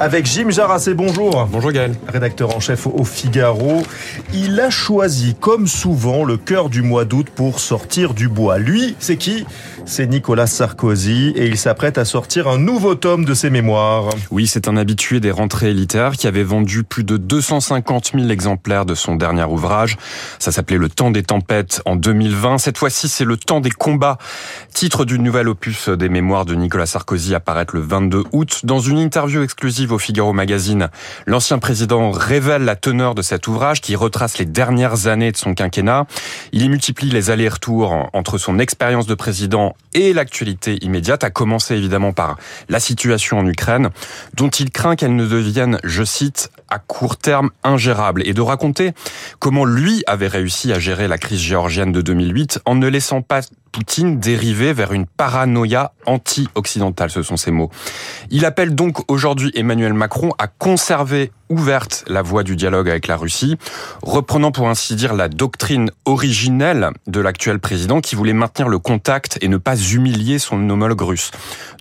Avec Jim Jarassé, bonjour. Bonjour Gaël. Rédacteur en chef au Figaro. Il a choisi, comme souvent, le cœur du mois d'août pour sortir du bois. Lui, c'est qui? C'est Nicolas Sarkozy et il s'apprête à sortir un nouveau tome de ses mémoires. Oui, c'est un habitué des rentrées littéraires qui avait vendu plus de 250 000 exemplaires de son dernier ouvrage. Ça s'appelait Le temps des tempêtes en 2020. Cette fois-ci, c'est Le temps des combats. Titre du nouvel opus des mémoires de Nicolas Sarkozy apparaître le 22 août. Dans une interview exclusive au Figaro Magazine, l'ancien président révèle la teneur de cet ouvrage qui retrace les dernières années de son quinquennat. Il y multiplie les allers-retours entre son expérience de président et l'actualité immédiate, à commencer évidemment par la situation en Ukraine, dont il craint qu'elle ne devienne, je cite, à court terme ingérable, et de raconter comment lui avait réussi à gérer la crise géorgienne de 2008 en ne laissant pas Poutine dériver vers une paranoïa anti-occidentale, ce sont ses mots. Il appelle donc aujourd'hui Emmanuel Macron à conserver ouverte la voie du dialogue avec la Russie, reprenant pour ainsi dire la doctrine originelle de l'actuel président qui voulait maintenir le contact et ne pas humilier son homologue russe.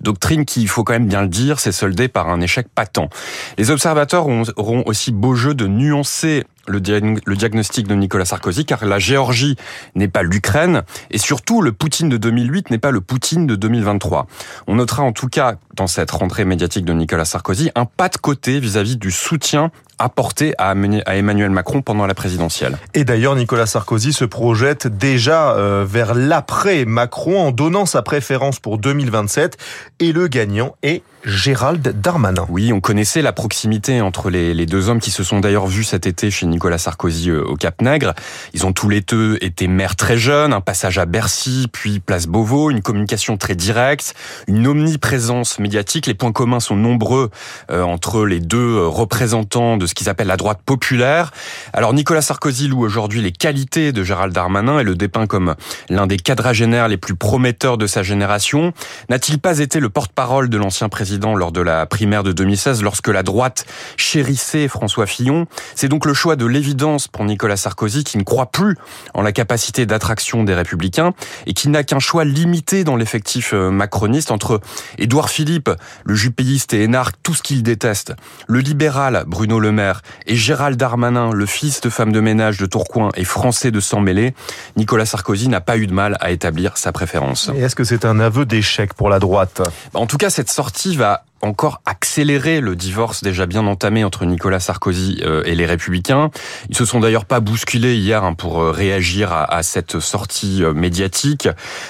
Doctrine qui, il faut quand même bien le dire, s'est soldée par un échec patent. Les observateurs auront aussi beau jeu de nuancer le, diagnostic de Nicolas Sarkozy, car la Géorgie n'est pas l'Ukraine, et surtout le Poutine de 2008 n'est pas le Poutine de 2023. On notera en tout cas dans cette rentrée médiatique de Nicolas Sarkozy un pas de côté vis-à-vis -vis du soutien apporté à Emmanuel Macron pendant la présidentielle. Et d'ailleurs, Nicolas Sarkozy se projette déjà euh, vers l'après Macron en donnant sa préférence pour 2027 et le gagnant est Gérald Darmanin. Oui, on connaissait la proximité entre les, les deux hommes qui se sont d'ailleurs vus cet été chez Nicolas Sarkozy euh, au Cap Nègre. Ils ont tous les deux été maires très jeunes, un passage à Bercy, puis Place Beauvau, une communication très directe, une omniprésence médiatique. Les points communs sont nombreux euh, entre les deux représentants de ce qu'ils appellent la droite populaire. Alors Nicolas Sarkozy loue aujourd'hui les qualités de Gérald Darmanin et le dépeint comme l'un des quadragénaires les plus prometteurs de sa génération. N'a-t-il pas été le porte-parole de l'ancien président lors de la primaire de 2016 lorsque la droite chérissait François Fillon? C'est donc le choix de l'évidence pour Nicolas Sarkozy qui ne croit plus en la capacité d'attraction des républicains et qui n'a qu'un choix limité dans l'effectif euh, macroniste entre Édouard Philippe, le jupéiste et énarque, tout ce qu'il déteste, le libéral Bruno Le Maire et Gérald Darmanin, le fils de femme de ménage de Tourcoing et français de sang mêlé, Nicolas Sarkozy n'a pas eu de mal à établir sa préférence. Et est-ce que c'est un aveu d'échec pour la droite? En tout cas, cette sortie va encore accélérer le divorce déjà bien entamé entre Nicolas Sarkozy euh, et les Républicains. Ils se sont d'ailleurs pas bousculés hier hein, pour euh, réagir à, cette sortie euh, médiatique.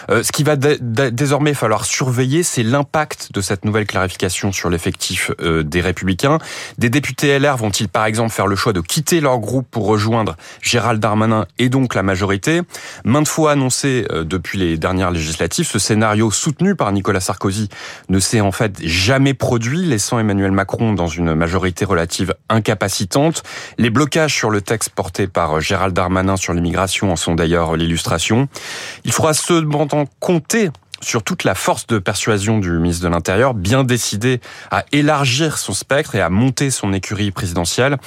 Ce qui va désormais falloir surveiller, c'est l'impact de cette nouvelle clarification sur l'effectif des Républicains. Des députés LR vont-ils par exemple faire le choix de quitter leur groupe pour rejoindre Gérald Darmanin et donc la majorité? Maintes fois annoncé depuis les dernières législatives, ce scénario soutenu par Nicolas Sarkozy ne s'est en fait jamais produit, laissant Emmanuel Macron dans une majorité relative incapacitante. Les blocages sur le texte porté par Gérald Darmanin sur l'immigration en sont d'ailleurs l'illustration. Il faudra cependant compter sur toute la force de persuasion du ministre de l'Intérieur, bien décidé à élargir son spectre et à monter son écurie présidentielle.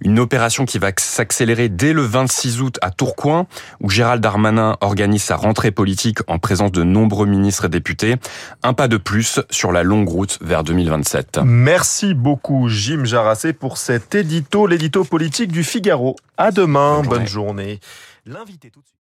Une opération qui va s'accélérer dès le 26 août à Tourcoing, où Gérald Darmanin organise sa rentrée politique en présence de nombreux ministres et députés. Un pas de plus sur la longue route vers 2027. Merci beaucoup Jim Jarassé pour cet édito, l'édito politique du Figaro. À demain, bonne journée. Bonne journée. L'invité tout de suite.